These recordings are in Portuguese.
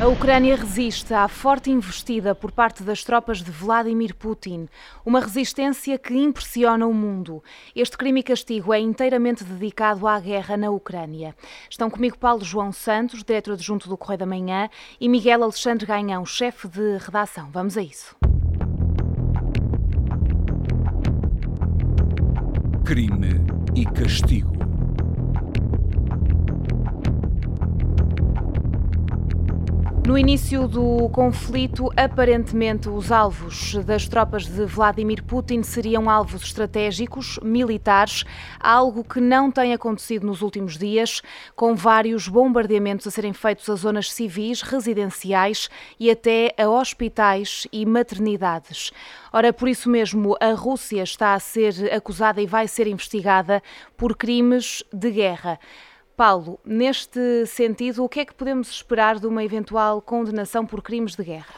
A Ucrânia resiste à forte investida por parte das tropas de Vladimir Putin, uma resistência que impressiona o mundo. Este crime e castigo é inteiramente dedicado à guerra na Ucrânia. Estão comigo Paulo João Santos, diretor adjunto do Correio da Manhã, e Miguel Alexandre Ganhão, chefe de redação. Vamos a isso. Crime e castigo. No início do conflito, aparentemente os alvos das tropas de Vladimir Putin seriam alvos estratégicos, militares, algo que não tem acontecido nos últimos dias, com vários bombardeamentos a serem feitos a zonas civis, residenciais e até a hospitais e maternidades. Ora, por isso mesmo, a Rússia está a ser acusada e vai ser investigada por crimes de guerra. Paulo, neste sentido, o que é que podemos esperar de uma eventual condenação por crimes de guerra?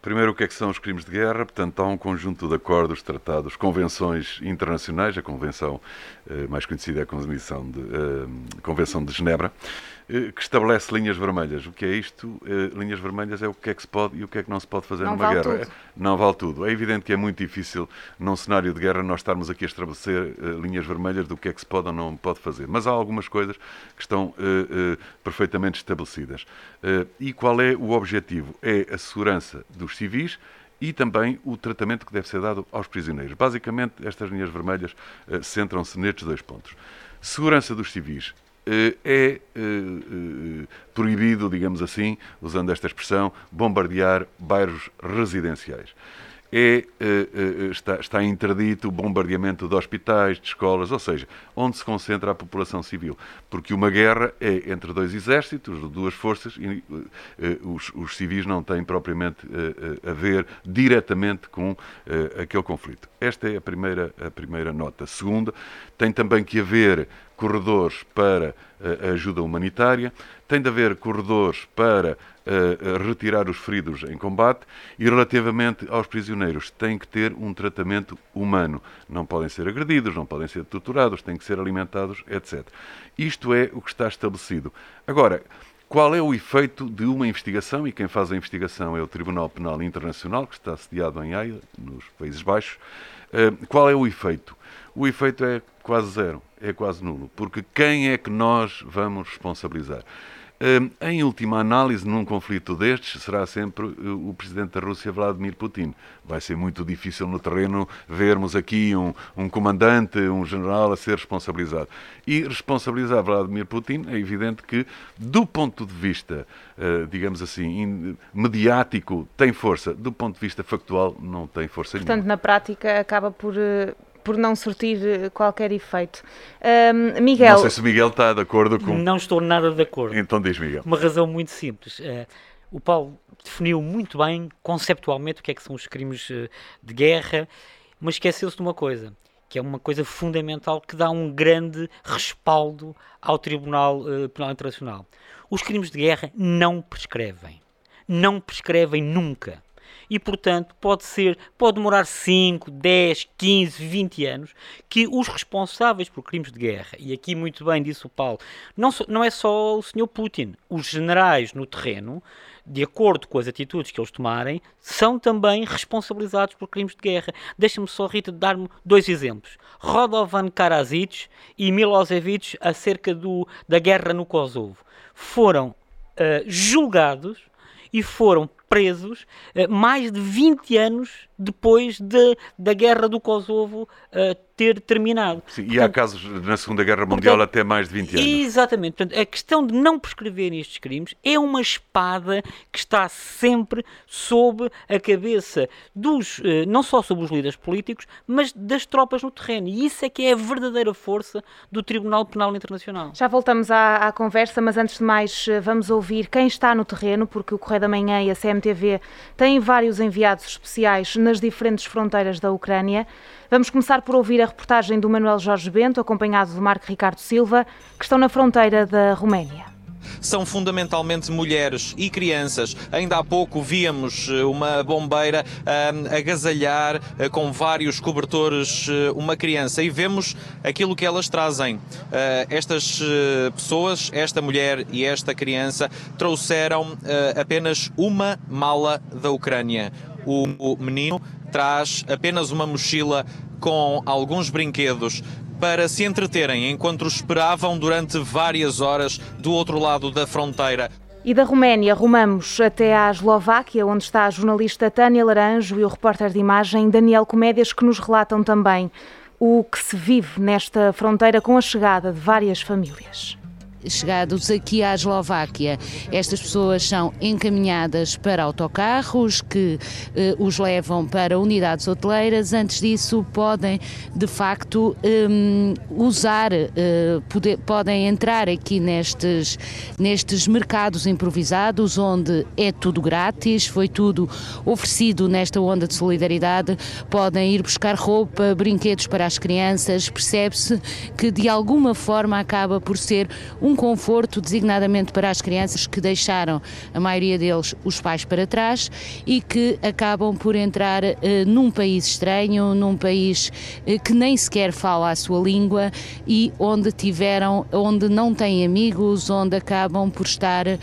Primeiro, o que é que são os crimes de guerra? Portanto, há um conjunto de acordos, tratados, convenções internacionais, a convenção eh, mais conhecida é a Convenção de, eh, Convenção de Genebra, que estabelece linhas vermelhas. O que é isto? Eh, linhas vermelhas é o que é que se pode e o que é que não se pode fazer não numa vale guerra. Tudo. Não vale tudo. É evidente que é muito difícil, num cenário de guerra, nós estarmos aqui a estabelecer eh, linhas vermelhas do que é que se pode ou não pode fazer. Mas há algumas coisas que estão perfeitamente estabelecidas. e qual é o objetivo? É a segurança dos civis e também o tratamento que deve ser dado aos prisioneiros. Basicamente, estas linhas vermelhas centram-se nestes dois pontos. Segurança dos civis é eh, eh, proibido, digamos assim, usando esta expressão, bombardear bairros residenciais. É, eh, está, está interdito o bombardeamento de hospitais, de escolas, ou seja, onde se concentra a população civil. Porque uma guerra é entre dois exércitos, duas forças, e os, os civis não têm propriamente a ver diretamente com aquele conflito. Esta é a primeira, a primeira nota. Segunda, tem também que haver corredores para a eh, ajuda humanitária, tem de haver corredores para retirar os feridos em combate e, relativamente aos prisioneiros, tem que ter um tratamento humano. Não podem ser agredidos, não podem ser torturados, têm que ser alimentados, etc. Isto é o que está estabelecido. Agora, qual é o efeito de uma investigação? E quem faz a investigação é o Tribunal Penal Internacional, que está sediado em Haia, nos Países Baixos. Uh, qual é o efeito? O efeito é quase zero é quase nulo, porque quem é que nós vamos responsabilizar? Hum, em última análise, num conflito destes, será sempre eh, o presidente da Rússia, Vladimir Putin. Vai ser muito difícil no terreno vermos aqui um, um comandante, um general a ser responsabilizado. E responsabilizar Vladimir Putin é evidente que, do ponto de vista, eh, digamos assim, mediático, tem força, do ponto de vista factual, não tem força Portanto, nenhuma. na prática, acaba por eh, por não surtir eh, qualquer efeito. Um, Miguel. Não sei se o Miguel está de acordo com. Não estou nada de acordo. Então diz, Miguel. Uma razão muito simples. Uh, o Paulo definiu muito bem, conceptualmente, o que é que são os crimes uh, de guerra, mas esqueceu-se de uma coisa, que é uma coisa fundamental que dá um grande respaldo ao Tribunal Penal Internacional. Os crimes de guerra não prescrevem. Não prescrevem nunca e, portanto, pode ser, pode demorar 5, 10, 15, 20 anos que os responsáveis por crimes de guerra, e aqui muito bem disse o Paulo, não, não é só o Sr. Putin, os generais no terreno, de acordo com as atitudes que eles tomarem, são também responsabilizados por crimes de guerra. Deixa-me só, Rita, dar-me dois exemplos. Rodovan Karadzic e Milosevic acerca do, da guerra no Kosovo foram uh, julgados e foram presos uh, mais de 20 anos depois de, da guerra do Kosovo uh, ter terminado. Sim, portanto, e há casos na Segunda Guerra Mundial portanto, até mais de 20 anos. Exatamente. Portanto, a questão de não prescrever estes crimes é uma espada que está sempre sob a cabeça dos, eh, não só sobre os líderes políticos, mas das tropas no terreno. E isso é que é a verdadeira força do Tribunal Penal Internacional. Já voltamos à, à conversa, mas antes de mais eh, vamos ouvir quem está no terreno, porque o Correio da Manhã e a CMTV têm vários enviados especiais nas diferentes fronteiras da Ucrânia. Vamos começar por ouvir a reportagem do Manuel Jorge Bento, acompanhado do Marco Ricardo Silva, que estão na fronteira da Roménia. são fundamentalmente mulheres e crianças. Ainda há pouco víamos eh, uma bombeira uh, agasalhar uh, com vários cobertores uh, uma criança e vemos aquilo que elas trazem. Uh, estas pessoas, esta mulher e esta criança, trouxeram apenas uma mala da Ucrânia. O, menino traz apenas uma mochila com alguns brinquedos para se entreterem enquanto esperavam durante várias horas do outro lado da fronteira. E da Roménia rumamos até à Eslováquia, onde está a jornalista Tânia Laranjo e o repórter de imagem Daniel Comédias, que nos relatam também o que se vive nesta fronteira com a chegada de várias famílias chegados aqui à Eslováquia. Estas pessoas são encaminhadas para autocarros que eh, os levam para unidades hoteleiras. Antes disso, podem de facto um, usar, uh, poder, podem entrar aqui nestes, nestes mercados improvisados, onde é tudo grátis, foi tudo oferecido nesta onda de solidariedade. Podem ir buscar roupa, brinquedos para as crianças. Percebe-se que de alguma forma acaba por ser um um conforto designadamente para as crianças que deixaram, a maioria deles, os pais para trás e que acabam por entrar uh, num país estranho, num país uh, que nem sequer fala a sua língua e onde tiveram, onde não têm amigos, onde acabam por estar uh,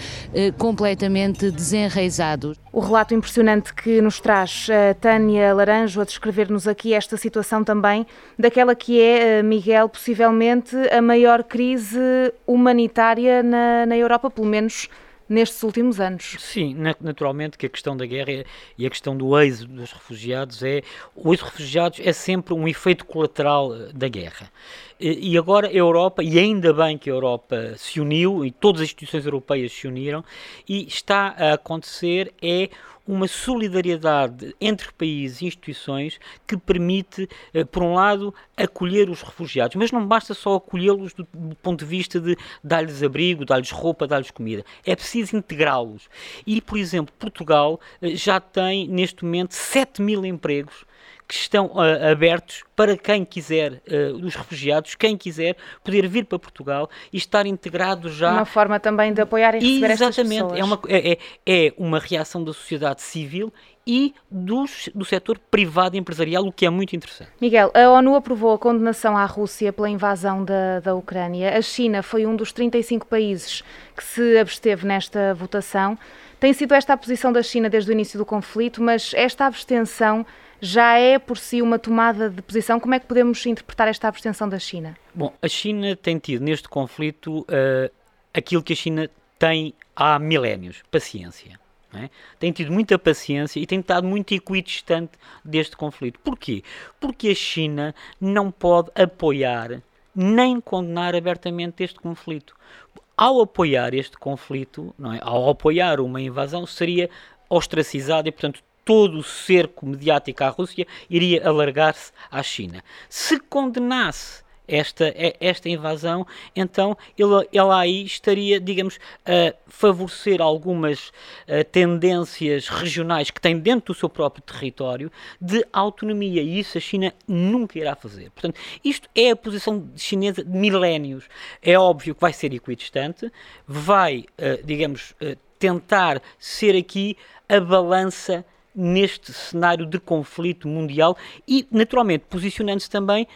completamente desenraizados. O relato impressionante que nos traz a Tânia Laranjo a descrever-nos aqui esta situação também, daquela que é, Miguel, possivelmente a maior crise humanitária na, na Europa, pelo menos nestes últimos anos. Sim, naturalmente que a questão da guerra e a questão do êxodo dos refugiados é o êxodo dos refugiados é sempre um efeito colateral eh, da guerra. E agora a Europa, e ainda bem que a Europa se uniu e todas as instituições europeias se uniram, e está a acontecer é uma solidariedade entre países e instituições que permite, eh, por um lado, acolher os refugiados. Mas não basta só acolhê-los do, ponto de vista de dar-lhes abrigo, dar-lhes roupa, dar-lhes comida. É preciso integrá-los. E, por exemplo, Portugal eh, já tem, neste momento, 7 mil empregos que estão uh, abertos para quem quiser, uh, os refugiados, quem quiser, poder vir para Portugal e estar integrado já. Uma forma também de apoiar e receber Exatamente, é uma, é, é, é uma reação da sociedade civil e dos, do setor privado empresarial, o que é muito interessante. Miguel, a ONU aprovou a condenação à Rússia pela invasão da, da Ucrânia. A China foi um dos 35 países que se absteve nesta votação. Tem sido esta a posição da China desde o início do conflito, mas esta abstenção já é por si uma tomada de posição. Como é que podemos interpretar esta abstenção da China? Bom, a China tem tido neste conflito uh, aquilo que a China tem há milénios: paciência. É? Tem tido muita paciência e tem estado muito equidistante deste conflito. Porquê? Porque a China não pode apoiar nem condenar abertamente este conflito. Ao apoiar este conflito, não é? ao apoiar uma invasão, seria ostracizado e, portanto, todo o cerco mediático à Rússia iria alargar-se à China. Se condenasse esta, esta invasão, então ele, ele aí estaria, digamos, a favorecer algumas uh, tendências regionais que tem dentro do seu próprio território de autonomia e isso a China nunca irá fazer. Portanto, isto é a posição chinesa de milénios. É óbvio que vai ser equidistante, vai, uh, digamos, uh, tentar ser aqui a balança neste cenário de conflito mundial e, naturalmente, posicionando-se também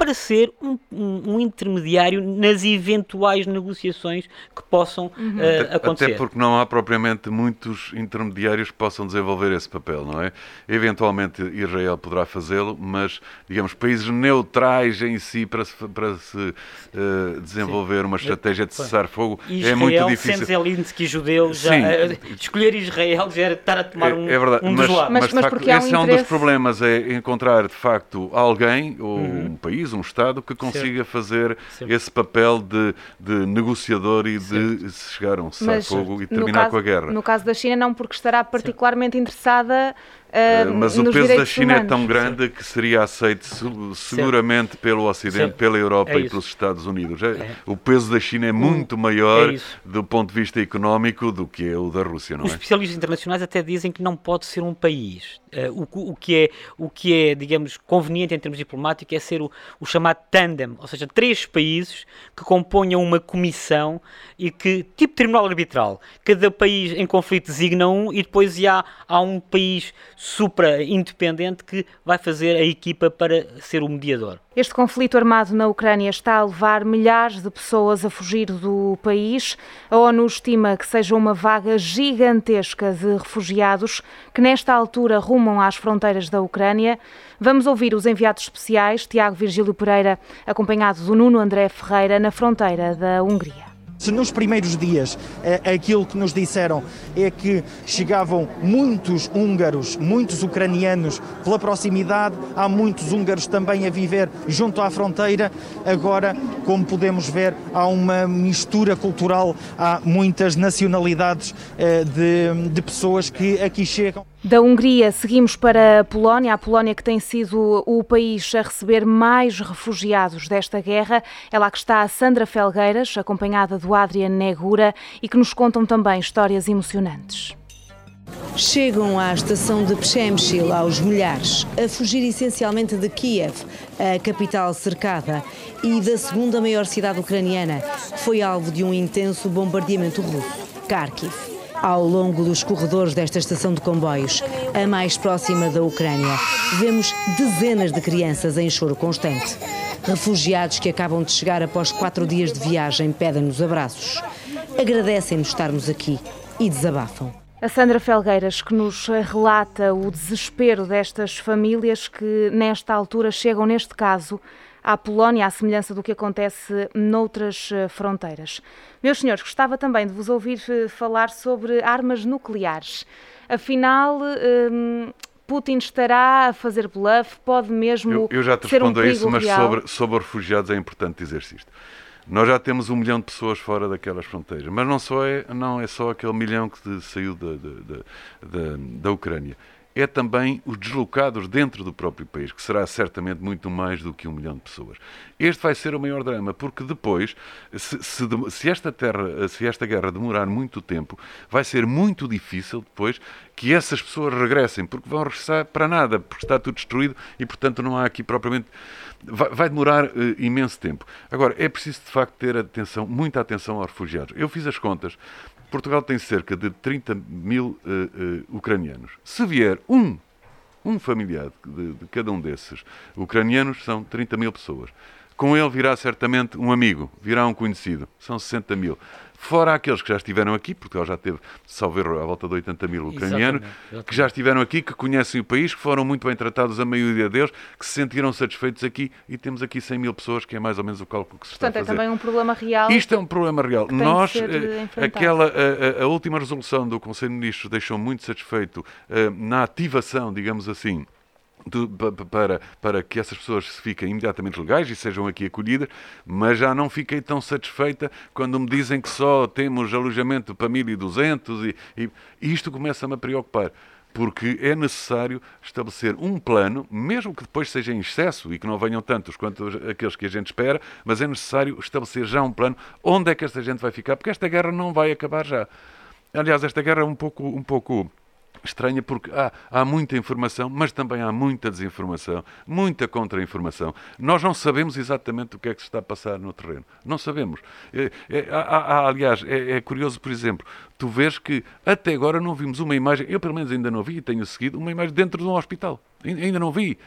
para ser um, um, um, intermediário nas eventuais negociações que possam uhum. uh, acontecer. Até porque não há propriamente muitos intermediários que possam desenvolver esse papel, não é? Eventualmente Israel poderá fazê-lo, mas, digamos, países neutrais em si para se, para se uh, desenvolver Sim. uma estratégia de cessar fogo Israel, é muito difícil. Sendo Zelensky judeu, já, uh, escolher Israel já era estar a tomar um, é, é verdade, um mas. Mas, mas, mas facto, esse um é um dos problemas, é encontrar de facto alguém ou uhum. um país país, um Estado, que consiga certo. fazer certo. esse papel de, de negociador e certo. de chegar a um cessar-fogo e terminar caso, com a guerra. No caso da China, não, porque estará particularmente interessada Uh, mas o peso da China humanos. é tão grande Sim. que seria aceito seguramente Sim. pelo Ocidente, Sim. pela Europa é e pelos Estados Unidos. É, é. O peso da China é muito maior é do ponto de vista económico do que é o da Rússia, não Os é? especialistas internacionais até dizem que não pode ser um país. Uh, o, o, que é, o que é, digamos, conveniente em termos diplomáticos é ser o, o chamado tandem, ou seja, três países que componham uma comissão e que, tipo tribunal arbitral, cada país em conflito designa um e depois há, há um país supra-independente que vai fazer a equipa para ser o mediador. Este conflito armado na Ucrânia está a levar milhares de pessoas a fugir do país. A ONU estima que seja uma vaga gigantesca de refugiados que, nesta altura, rumam às fronteiras da Ucrânia. Vamos ouvir os enviados especiais, Tiago Virgílio Pereira, acompanhado do Nuno André Ferreira, na fronteira da Hungria. Se nos primeiros dias eh, aquilo que nos disseram é que chegavam muitos húngaros, muitos ucranianos pela proximidade, há muitos húngaros também a viver junto à fronteira, agora, como podemos ver, há uma mistura cultural, há muitas nacionalidades eh, de, de pessoas que aqui chegam. Da Hungria seguimos para a Polónia, a Polónia que tem sido o país a receber mais refugiados desta guerra. É lá que está a Sandra Felgueiras, acompanhada do Adrian Negura, e que nos contam também histórias emocionantes. Chegam à estação de Przemyśl aos milhares, a fugir essencialmente de Kiev, a capital cercada, e da segunda maior cidade ucraniana, que foi alvo de um intenso bombardeamento russo, Kharkiv ao longo dos corredores desta estação de comboios, a mais próxima da Ucrânia. Vemos dezenas de crianças em choro constante. Refugiados que acabam de chegar após quatro dias de viagem pedem-nos abraços. Agradecem-nos estarmos aqui e desabafam. A Sandra Felgueiras, que nos relata o desespero destas famílias que, nesta altura, chegam, neste caso, à Polónia, à semelhança do que acontece noutras eh, fronteiras. Meus senhores, gostava também de vos ouvir eh, falar sobre armas nucleares. Afinal, hum, Putin estará a fazer bluff? Pode mesmo eu, eu já te respondo um a isso, mas real? sobre, sobre os refugiados é importante dizer-se isto. Nós já temos um milhão de pessoas fora daquelas fronteiras, mas não, só é, não é só aquele milhão que saiu da, da, da, da Ucrânia é também os deslocados dentro do próprio país, que será certamente muito mais do que um milhão de pessoas. Este vai ser o maior drama, porque depois, se, se, se, esta terra, se esta guerra demorar muito tempo, vai ser muito difícil depois que essas pessoas regressem, porque vão regressar para nada, porque está tudo destruído e, portanto, não há aqui propriamente. Vai, vai demorar uh, imenso tempo. Agora, é preciso de facto ter atenção, muita atenção aos refugiados. Eu fiz as contas Portugal tem cerca de 30 mil uh, uh, ucranianos. Se vier um, um familiar de, de, cada um desses ucranianos, são 30 mil pessoas. Com ele virá certamente um amigo, virá um conhecido, são 60 mil. Fora aqueles que já estiveram aqui, Portugal já teve, salvo erro, à volta de 80 mil ucranianos, exatamente, exatamente. que já estiveram aqui, que conhecem o país, que foram muito bem tratados, a maioria deles, que se sentiram satisfeitos aqui e temos aqui 100 mil pessoas, que é mais ou menos o cálculo que se Portanto, está a fazer. Portanto, é também um problema real. Isto é um problema real. Nós, eh, aquela, a, a, última resolução do Conselho de Ministros deixou muito satisfeito uh, na ativação, digamos assim, de, para, para que essas pessoas fiquem imediatamente legais e sejam aqui acolhidas, mas já não fiquei tão satisfeita quando me dizem que só temos alojamento para 1.200 e, e, isto começa-me a preocupar porque é necessário estabelecer um plano, mesmo que depois seja em excesso e que não venham tantos quanto aqueles que a gente espera, mas é necessário estabelecer já um plano onde é que esta gente vai ficar, porque esta guerra não vai acabar já. Aliás, esta guerra é um pouco, um pouco estranha porque há, há muita informação, mas também há muita desinformação, muita contra-informação. Nós não sabemos exatamente o que é que se está a passar no terreno. Não sabemos. É, é, há, há, aliás, é, é, curioso, por exemplo, tu vês que até agora não vimos uma imagem, eu pelo menos ainda não vi e tenho seguido, uma imagem dentro de um hospital. Ainda não vi.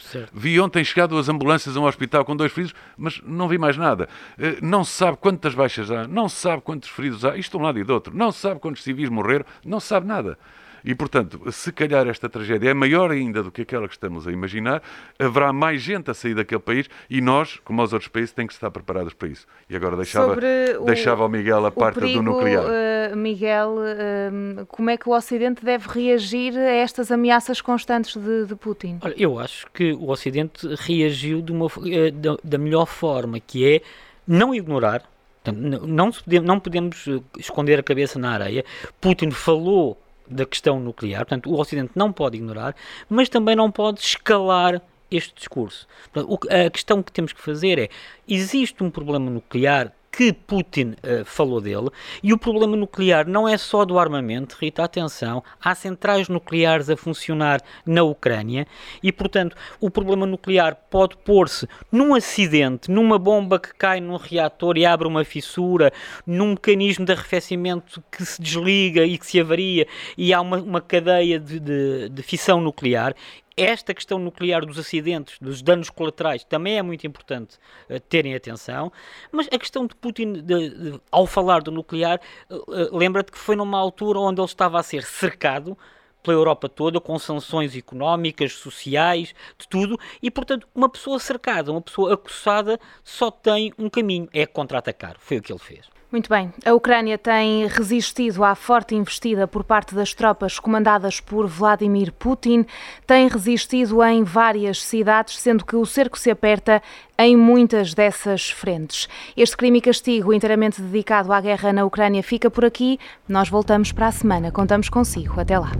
Certo. Vi ontem chegado as ambulâncias a um hospital com dois feridos, mas não vi mais nada. Eh, não se sabe quantas baixas há, não se sabe quantos feridos há, isto de um lado e do outro. Não se sabe quantos civis morreram, não se sabe nada. E, portanto, se calhar esta tragédia é maior ainda do que aquela que estamos a imaginar, haverá mais gente a sair daquele país e nós, como os outros países, temos que estar preparados para isso. E agora deixava, o, deixava ao Miguel a parte perigo, do nuclear. Uh, Miguel, uh, como é que o Ocidente deve reagir a estas ameaças constantes de, de Putin? Olha, eu acho que o Ocidente reagiu de uma, uh, da, da melhor forma, que é não ignorar, não, não podemos esconder a cabeça na areia. Putin falou da questão nuclear, portanto, o Ocidente não pode ignorar, mas também não pode escalar este discurso. Portanto, a questão que temos que fazer é: existe um problema nuclear que Putin uh, falou dele. E o problema nuclear não é só do armamento, Rita, atenção, há centrais nucleares a funcionar na Ucrânia e, portanto, o problema nuclear pode pôr-se num acidente, numa bomba que cai num reator e abre uma fissura, num mecanismo de arrefecimento que se desliga e que se avaria e há uma, uma cadeia de, de, de fissão nuclear esta questão nuclear dos acidentes, dos danos colaterais, também é muito importante uh, terem atenção, mas a questão de Putin, de, de, ao falar do nuclear, uh, lembra-te que foi numa altura onde ele estava a ser cercado pela Europa toda, com sanções económicas, sociais, de tudo, e portanto, uma pessoa cercada, uma pessoa acossada, só tem um caminho: é contra-atacar. Foi o que ele fez. Muito bem. A Ucrânia tem resistido à forte investida por parte das tropas comandadas por Vladimir Putin, tem resistido em várias cidades, sendo que o cerco se aperta em muitas dessas frentes. Este crime e castigo, inteiramente dedicado à guerra na Ucrânia, fica por aqui. Nós voltamos para a semana. Contamos consigo. Até lá.